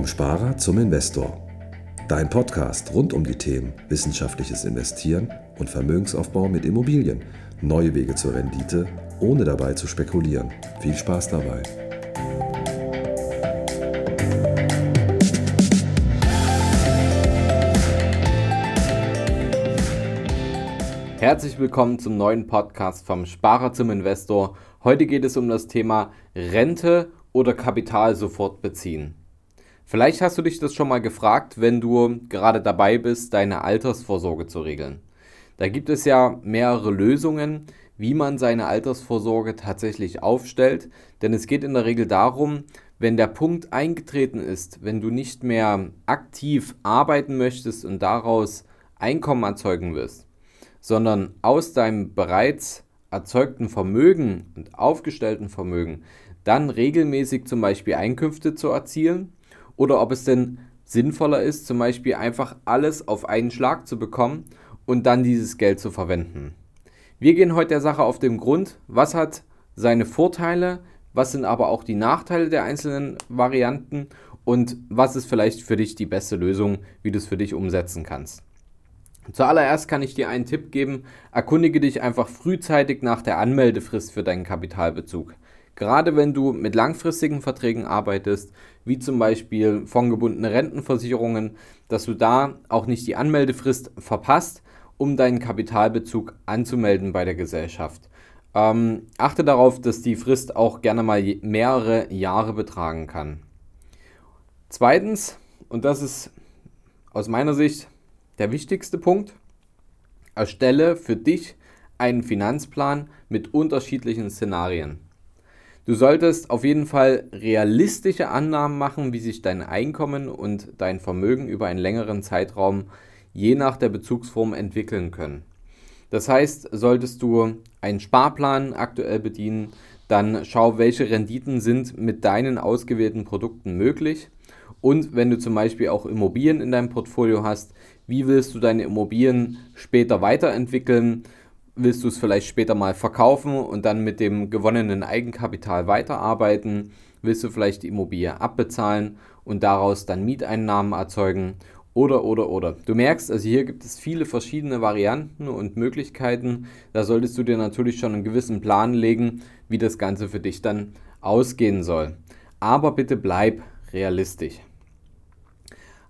Vom Sparer zum Investor. Dein Podcast rund um die Themen wissenschaftliches Investieren und Vermögensaufbau mit Immobilien. Neue Wege zur Rendite, ohne dabei zu spekulieren. Viel Spaß dabei. Herzlich willkommen zum neuen Podcast vom Sparer zum Investor. Heute geht es um das Thema Rente oder Kapital sofort beziehen. Vielleicht hast du dich das schon mal gefragt, wenn du gerade dabei bist, deine Altersvorsorge zu regeln. Da gibt es ja mehrere Lösungen, wie man seine Altersvorsorge tatsächlich aufstellt, denn es geht in der Regel darum, wenn der Punkt eingetreten ist, wenn du nicht mehr aktiv arbeiten möchtest und daraus Einkommen erzeugen wirst, sondern aus deinem bereits erzeugten Vermögen und aufgestellten Vermögen dann regelmäßig zum Beispiel Einkünfte zu erzielen oder ob es denn sinnvoller ist, zum Beispiel einfach alles auf einen Schlag zu bekommen und dann dieses Geld zu verwenden. Wir gehen heute der Sache auf den Grund, was hat seine Vorteile, was sind aber auch die Nachteile der einzelnen Varianten und was ist vielleicht für dich die beste Lösung, wie du es für dich umsetzen kannst. Zuallererst kann ich dir einen Tipp geben, erkundige dich einfach frühzeitig nach der Anmeldefrist für deinen Kapitalbezug. Gerade wenn du mit langfristigen Verträgen arbeitest, wie zum Beispiel fondgebundene Rentenversicherungen, dass du da auch nicht die Anmeldefrist verpasst, um deinen Kapitalbezug anzumelden bei der Gesellschaft. Ähm, achte darauf, dass die Frist auch gerne mal mehrere Jahre betragen kann. Zweitens, und das ist aus meiner Sicht der wichtigste Punkt, erstelle für dich einen Finanzplan mit unterschiedlichen Szenarien. Du solltest auf jeden Fall realistische Annahmen machen, wie sich dein Einkommen und dein Vermögen über einen längeren Zeitraum je nach der Bezugsform entwickeln können. Das heißt, solltest du einen Sparplan aktuell bedienen, dann schau, welche Renditen sind mit deinen ausgewählten Produkten möglich und wenn du zum Beispiel auch Immobilien in deinem Portfolio hast, wie willst du deine Immobilien später weiterentwickeln? Willst du es vielleicht später mal verkaufen und dann mit dem gewonnenen Eigenkapital weiterarbeiten? Willst du vielleicht die Immobilie abbezahlen und daraus dann Mieteinnahmen erzeugen? Oder, oder, oder. Du merkst, also hier gibt es viele verschiedene Varianten und Möglichkeiten. Da solltest du dir natürlich schon einen gewissen Plan legen, wie das Ganze für dich dann ausgehen soll. Aber bitte bleib realistisch.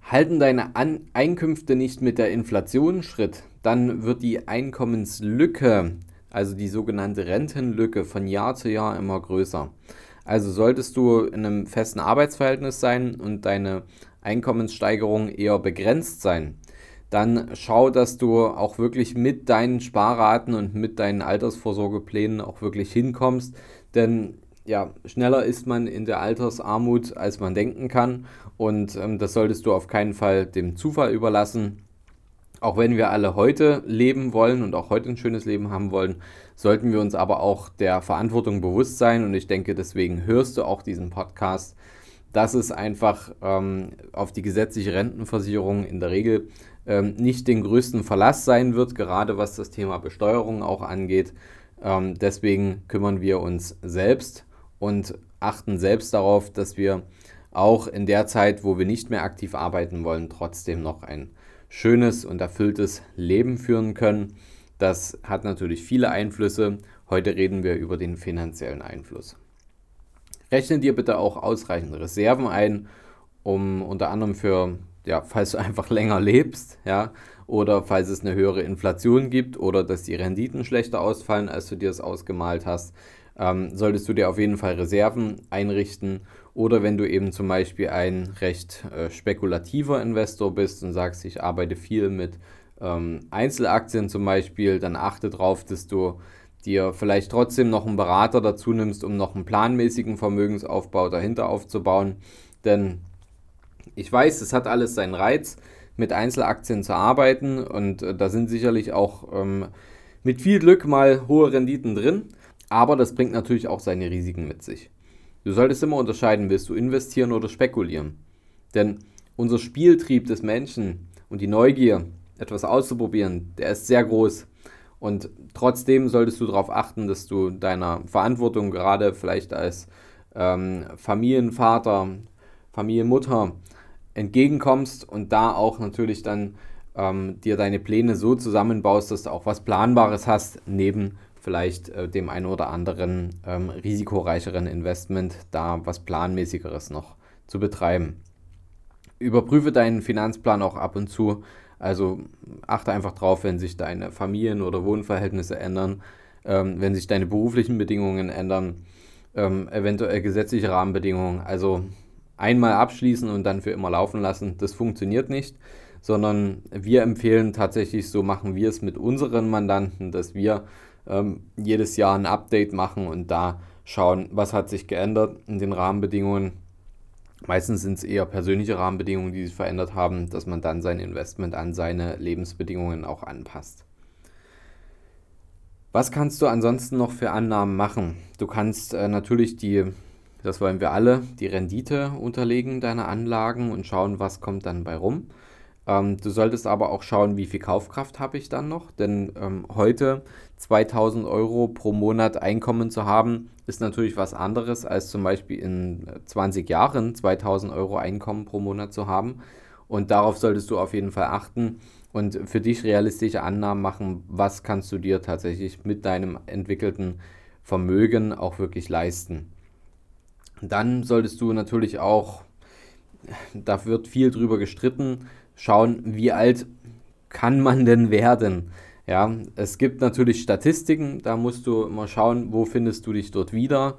Halten deine An Einkünfte nicht mit der Inflation Schritt, dann wird die Einkommenslücke, also die sogenannte Rentenlücke, von Jahr zu Jahr immer größer. Also solltest du in einem festen Arbeitsverhältnis sein und deine Einkommenssteigerung eher begrenzt sein, dann schau, dass du auch wirklich mit deinen Sparraten und mit deinen Altersvorsorgeplänen auch wirklich hinkommst. Denn ja, schneller ist man in der Altersarmut, als man denken kann. Und ähm, das solltest du auf keinen Fall dem Zufall überlassen. Auch wenn wir alle heute leben wollen und auch heute ein schönes Leben haben wollen, sollten wir uns aber auch der Verantwortung bewusst sein. Und ich denke, deswegen hörst du auch diesen Podcast, dass es einfach ähm, auf die gesetzliche Rentenversicherung in der Regel ähm, nicht den größten Verlass sein wird, gerade was das Thema Besteuerung auch angeht. Ähm, deswegen kümmern wir uns selbst und achten selbst darauf, dass wir auch in der Zeit, wo wir nicht mehr aktiv arbeiten wollen, trotzdem noch ein schönes und erfülltes Leben führen können. Das hat natürlich viele Einflüsse. Heute reden wir über den finanziellen Einfluss. Rechne dir bitte auch ausreichend Reserven ein, um unter anderem für, ja, falls du einfach länger lebst, ja, oder falls es eine höhere Inflation gibt oder dass die Renditen schlechter ausfallen, als du dir es ausgemalt hast, ähm, solltest du dir auf jeden Fall Reserven einrichten. Oder wenn du eben zum Beispiel ein recht äh, spekulativer Investor bist und sagst, ich arbeite viel mit ähm, Einzelaktien zum Beispiel, dann achte darauf, dass du dir vielleicht trotzdem noch einen Berater dazu nimmst, um noch einen planmäßigen Vermögensaufbau dahinter aufzubauen. Denn ich weiß, es hat alles seinen Reiz, mit Einzelaktien zu arbeiten und äh, da sind sicherlich auch ähm, mit viel Glück mal hohe Renditen drin. Aber das bringt natürlich auch seine Risiken mit sich. Du solltest immer unterscheiden, willst du investieren oder spekulieren. Denn unser Spieltrieb des Menschen und die Neugier, etwas auszuprobieren, der ist sehr groß. Und trotzdem solltest du darauf achten, dass du deiner Verantwortung gerade vielleicht als ähm, Familienvater, Familienmutter entgegenkommst und da auch natürlich dann ähm, dir deine Pläne so zusammenbaust, dass du auch was Planbares hast, neben vielleicht äh, dem einen oder anderen ähm, risikoreicheren Investment, da was Planmäßigeres noch zu betreiben. Überprüfe deinen Finanzplan auch ab und zu. Also achte einfach drauf, wenn sich deine Familien- oder Wohnverhältnisse ändern, ähm, wenn sich deine beruflichen Bedingungen ändern, ähm, eventuell gesetzliche Rahmenbedingungen. Also einmal abschließen und dann für immer laufen lassen, das funktioniert nicht, sondern wir empfehlen tatsächlich, so machen wir es mit unseren Mandanten, dass wir ähm, jedes Jahr ein Update machen und da schauen, was hat sich geändert in den Rahmenbedingungen. Meistens sind es eher persönliche Rahmenbedingungen, die sich verändert haben, dass man dann sein Investment an seine Lebensbedingungen auch anpasst. Was kannst du ansonsten noch für Annahmen machen? Du kannst äh, natürlich die, das wollen wir alle, die Rendite unterlegen deiner Anlagen und schauen, was kommt dann bei rum. Ähm, du solltest aber auch schauen, wie viel Kaufkraft habe ich dann noch, denn ähm, heute 2000 Euro pro Monat Einkommen zu haben, ist natürlich was anderes als zum Beispiel in 20 Jahren 2000 Euro Einkommen pro Monat zu haben. Und darauf solltest du auf jeden Fall achten und für dich realistische Annahmen machen, was kannst du dir tatsächlich mit deinem entwickelten Vermögen auch wirklich leisten. Dann solltest du natürlich auch, da wird viel drüber gestritten, schauen, wie alt kann man denn werden. Ja, es gibt natürlich Statistiken, da musst du immer schauen, wo findest du dich dort wieder.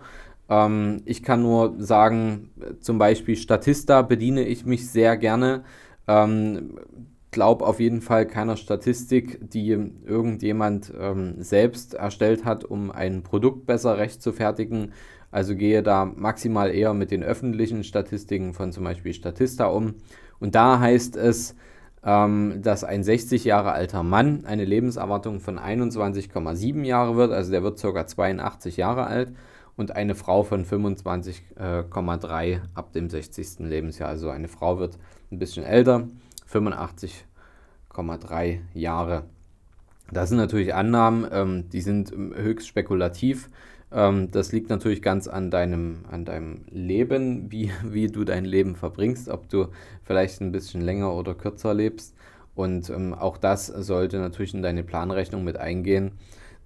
Ähm, ich kann nur sagen, zum Beispiel Statista bediene ich mich sehr gerne. Ähm, glaube auf jeden Fall keiner Statistik, die irgendjemand ähm, selbst erstellt hat, um ein Produkt besser recht zu fertigen. Also gehe da maximal eher mit den öffentlichen Statistiken von zum Beispiel Statista um. Und da heißt es, ähm, dass ein 60 Jahre alter Mann eine Lebenserwartung von 21,7 Jahre wird, also der wird ca. 82 Jahre alt, und eine Frau von 25,3 ab dem 60. Lebensjahr. Also eine Frau wird ein bisschen älter, 85,3 Jahre. Das sind natürlich Annahmen, ähm, die sind höchst spekulativ. Ähm, das liegt natürlich ganz an deinem, an deinem Leben, wie, wie du dein Leben verbringst, ob du vielleicht ein bisschen länger oder kürzer lebst. Und ähm, auch das sollte natürlich in deine Planrechnung mit eingehen.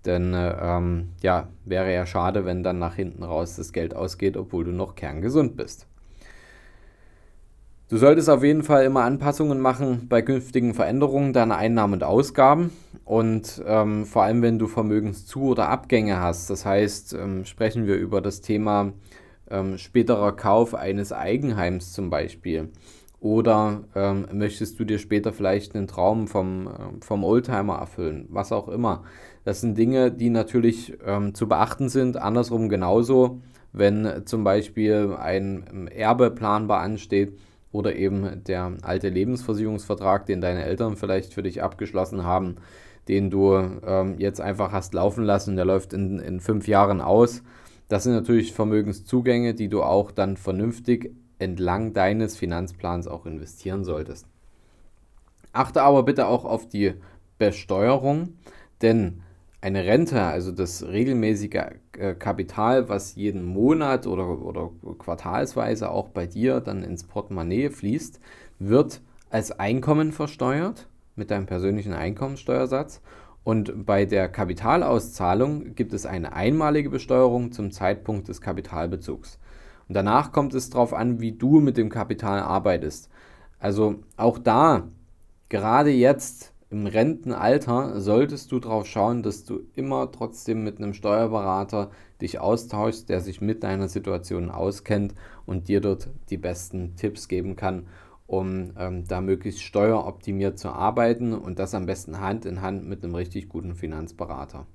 Denn äh, ähm, ja, wäre ja schade, wenn dann nach hinten raus das Geld ausgeht, obwohl du noch kerngesund bist. Du solltest auf jeden Fall immer Anpassungen machen bei künftigen Veränderungen deiner Einnahmen und Ausgaben und ähm, vor allem wenn du Vermögenszu- oder Abgänge hast. Das heißt, ähm, sprechen wir über das Thema ähm, späterer Kauf eines Eigenheims zum Beispiel. Oder ähm, möchtest du dir später vielleicht einen Traum vom, äh, vom Oldtimer erfüllen, was auch immer. Das sind Dinge, die natürlich ähm, zu beachten sind. Andersrum genauso, wenn zum Beispiel ein Erbe planbar ansteht oder eben der alte Lebensversicherungsvertrag, den deine Eltern vielleicht für dich abgeschlossen haben, den du ähm, jetzt einfach hast laufen lassen, der läuft in, in fünf Jahren aus. Das sind natürlich Vermögenszugänge, die du auch dann vernünftig entlang deines Finanzplans auch investieren solltest. Achte aber bitte auch auf die Besteuerung, denn eine Rente, also das regelmäßige Kapital, was jeden Monat oder, oder quartalsweise auch bei dir dann ins Portemonnaie fließt, wird als Einkommen versteuert mit deinem persönlichen Einkommensteuersatz. Und bei der Kapitalauszahlung gibt es eine einmalige Besteuerung zum Zeitpunkt des Kapitalbezugs. Und danach kommt es darauf an, wie du mit dem Kapital arbeitest. Also auch da, gerade jetzt im Rentenalter solltest du darauf schauen, dass du immer trotzdem mit einem Steuerberater dich austauschst, der sich mit deiner Situation auskennt und dir dort die besten Tipps geben kann, um ähm, da möglichst steueroptimiert zu arbeiten und das am besten Hand in Hand mit einem richtig guten Finanzberater.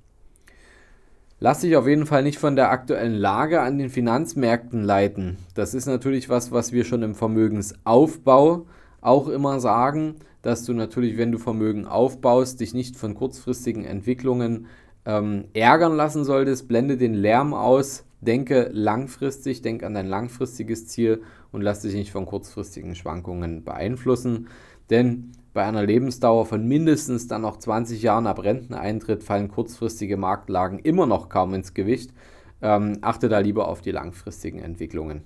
Lass dich auf jeden Fall nicht von der aktuellen Lage an den Finanzmärkten leiten. Das ist natürlich was, was wir schon im Vermögensaufbau auch immer sagen dass du natürlich, wenn du Vermögen aufbaust, dich nicht von kurzfristigen Entwicklungen ähm, ärgern lassen solltest. Blende den Lärm aus, denke langfristig, denk an dein langfristiges Ziel und lass dich nicht von kurzfristigen Schwankungen beeinflussen. Denn bei einer Lebensdauer von mindestens dann noch 20 Jahren ab Renteneintritt fallen kurzfristige Marktlagen immer noch kaum ins Gewicht. Ähm, achte da lieber auf die langfristigen Entwicklungen.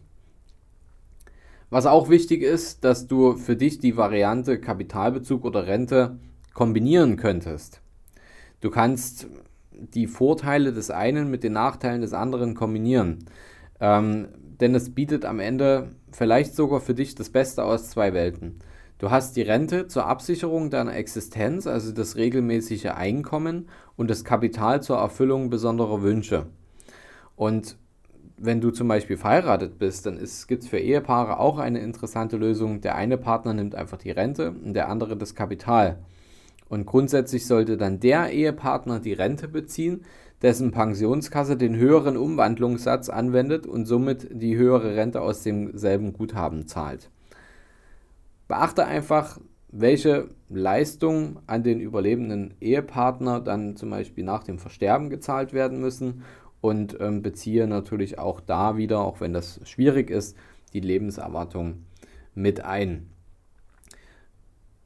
Was auch wichtig ist, dass du für dich die Variante Kapitalbezug oder Rente kombinieren könntest. Du kannst die Vorteile des einen mit den Nachteilen des anderen kombinieren. Ähm, denn es bietet am Ende vielleicht sogar für dich das Beste aus zwei Welten. Du hast die Rente zur Absicherung deiner Existenz, also das regelmäßige Einkommen und das Kapital zur Erfüllung besonderer Wünsche. Und wenn du zum Beispiel verheiratet bist, dann gibt es für Ehepaare auch eine interessante Lösung. Der eine Partner nimmt einfach die Rente und der andere das Kapital. Und grundsätzlich sollte dann der Ehepartner die Rente beziehen, dessen Pensionskasse den höheren Umwandlungssatz anwendet und somit die höhere Rente aus demselben Guthaben zahlt. Beachte einfach, welche Leistungen an den überlebenden Ehepartner dann zum Beispiel nach dem Versterben gezahlt werden müssen und ähm, beziehe natürlich auch da wieder, auch wenn das schwierig ist, die Lebenserwartung mit ein.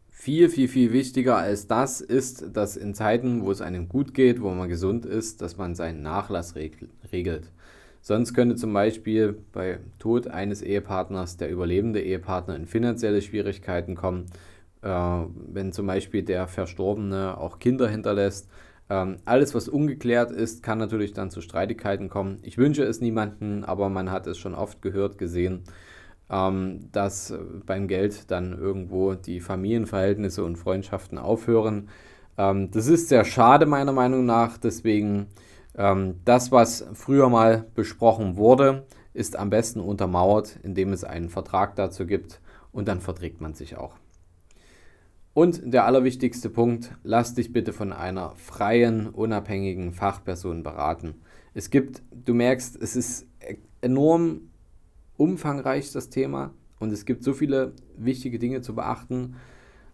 Viel, viel, viel wichtiger als das ist, dass in Zeiten, wo es einem gut geht, wo man gesund ist, dass man seinen Nachlass regelt. Sonst könnte zum Beispiel bei Tod eines Ehepartners der überlebende Ehepartner in finanzielle Schwierigkeiten kommen, äh, wenn zum Beispiel der Verstorbene auch Kinder hinterlässt. Ähm, alles, was ungeklärt ist, kann natürlich dann zu Streitigkeiten kommen. Ich wünsche es niemanden, aber man hat es schon oft gehört, gesehen ähm, dass beim Geld dann irgendwo die Familienverhältnisse und Freundschaften aufhören. Ähm, das ist sehr schade meiner Meinung nach. Deswegen ähm, das, was früher mal besprochen wurde, ist am besten untermauert, indem es einen Vertrag dazu gibt und dann verträgt man sich auch. Und der allerwichtigste Punkt, lass dich bitte von einer freien, unabhängigen Fachperson beraten. Es gibt, du merkst, es ist enorm umfangreich das Thema und es gibt so viele wichtige Dinge zu beachten.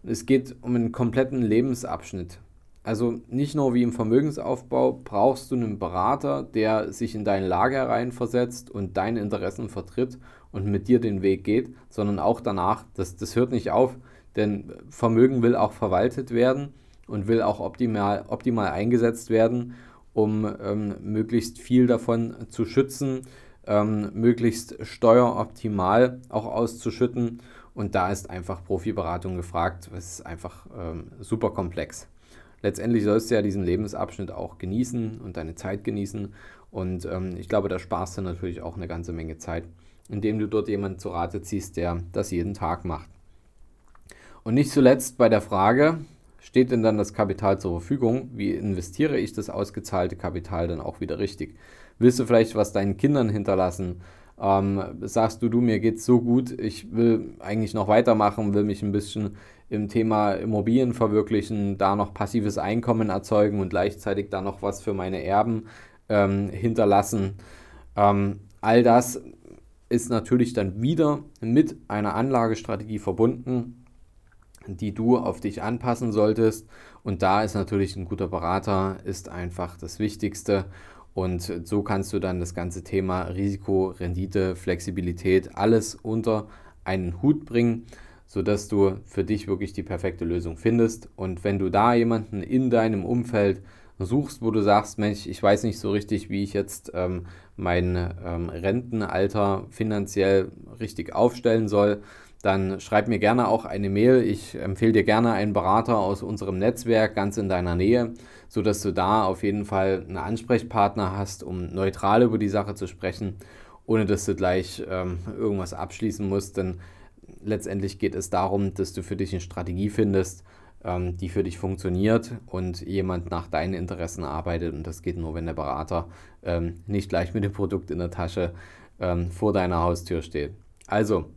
Es geht um einen kompletten Lebensabschnitt. Also nicht nur wie im Vermögensaufbau brauchst du einen Berater, der sich in deine Lage hereinversetzt und deine Interessen vertritt und mit dir den Weg geht, sondern auch danach. Das, das hört nicht auf, denn Vermögen will auch verwaltet werden und will auch optimal, optimal eingesetzt werden, um ähm, möglichst viel davon zu schützen, ähm, möglichst steueroptimal auch auszuschütten. Und da ist einfach Profiberatung gefragt. Es ist einfach ähm, super komplex. Letztendlich sollst du ja diesen Lebensabschnitt auch genießen und deine Zeit genießen. Und ähm, ich glaube, da sparst du natürlich auch eine ganze Menge Zeit, indem du dort jemanden zu Rate ziehst, der das jeden Tag macht. Und nicht zuletzt bei der Frage, steht denn dann das Kapital zur Verfügung? Wie investiere ich das ausgezahlte Kapital dann auch wieder richtig? Willst du vielleicht was deinen Kindern hinterlassen? Ähm, sagst du, du, mir geht's so gut, ich will eigentlich noch weitermachen, will mich ein bisschen im Thema Immobilien verwirklichen, da noch passives Einkommen erzeugen und gleichzeitig da noch was für meine Erben ähm, hinterlassen. Ähm, all das ist natürlich dann wieder mit einer Anlagestrategie verbunden, die du auf dich anpassen solltest. Und da ist natürlich ein guter Berater, ist einfach das Wichtigste. Und so kannst du dann das ganze Thema Risiko, Rendite, Flexibilität, alles unter einen Hut bringen, sodass du für dich wirklich die perfekte Lösung findest. Und wenn du da jemanden in deinem Umfeld suchst, wo du sagst, Mensch, ich weiß nicht so richtig, wie ich jetzt ähm, mein ähm, Rentenalter finanziell richtig aufstellen soll, dann schreib mir gerne auch eine Mail. Ich empfehle dir gerne einen Berater aus unserem Netzwerk ganz in deiner Nähe, sodass du da auf jeden Fall einen Ansprechpartner hast, um neutral über die Sache zu sprechen, ohne dass du gleich ähm, irgendwas abschließen musst. Denn letztendlich geht es darum, dass du für dich eine Strategie findest, ähm, die für dich funktioniert und jemand nach deinen Interessen arbeitet. Und das geht nur, wenn der Berater ähm, nicht gleich mit dem Produkt in der Tasche ähm, vor deiner Haustür steht. Also,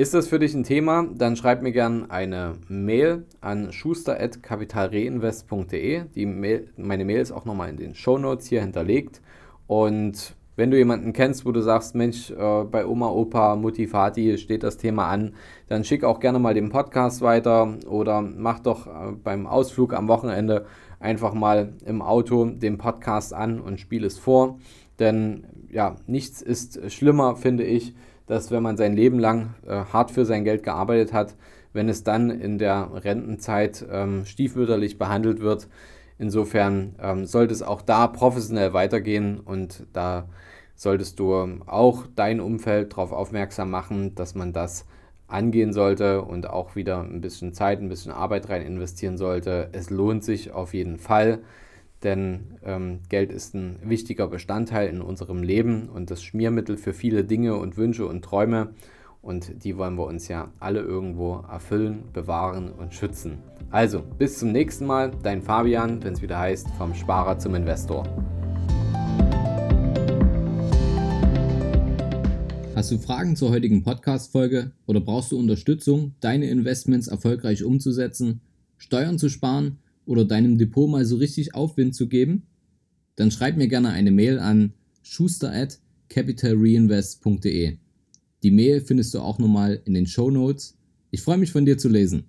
ist das für dich ein Thema? Dann schreib mir gerne eine Mail an schuster.kapitalreinvest.de. Mail, meine Mail ist auch nochmal in den Show Notes hier hinterlegt. Und wenn du jemanden kennst, wo du sagst, Mensch, äh, bei Oma, Opa, Mutti, Vati steht das Thema an, dann schick auch gerne mal den Podcast weiter oder mach doch äh, beim Ausflug am Wochenende einfach mal im Auto den Podcast an und spiel es vor. Denn ja, nichts ist schlimmer, finde ich, dass wenn man sein Leben lang äh, hart für sein Geld gearbeitet hat, wenn es dann in der Rentenzeit ähm, stiefmütterlich behandelt wird. Insofern ähm, sollte es auch da professionell weitergehen und da solltest du auch dein Umfeld darauf aufmerksam machen, dass man das angehen sollte und auch wieder ein bisschen Zeit, ein bisschen Arbeit rein investieren sollte. Es lohnt sich auf jeden Fall, denn ähm, Geld ist ein wichtiger Bestandteil in unserem Leben und das Schmiermittel für viele Dinge und Wünsche und Träume. Und die wollen wir uns ja alle irgendwo erfüllen, bewahren und schützen. Also, bis zum nächsten Mal, dein Fabian, wenn es wieder heißt, vom Sparer zum Investor. Hast du Fragen zur heutigen Podcast-Folge oder brauchst du Unterstützung, deine Investments erfolgreich umzusetzen, Steuern zu sparen oder deinem Depot mal so richtig Aufwind zu geben? Dann schreib mir gerne eine Mail an schuster at capitalreinvest.de. Die Mail findest du auch nochmal in den Show Notes. Ich freue mich von dir zu lesen.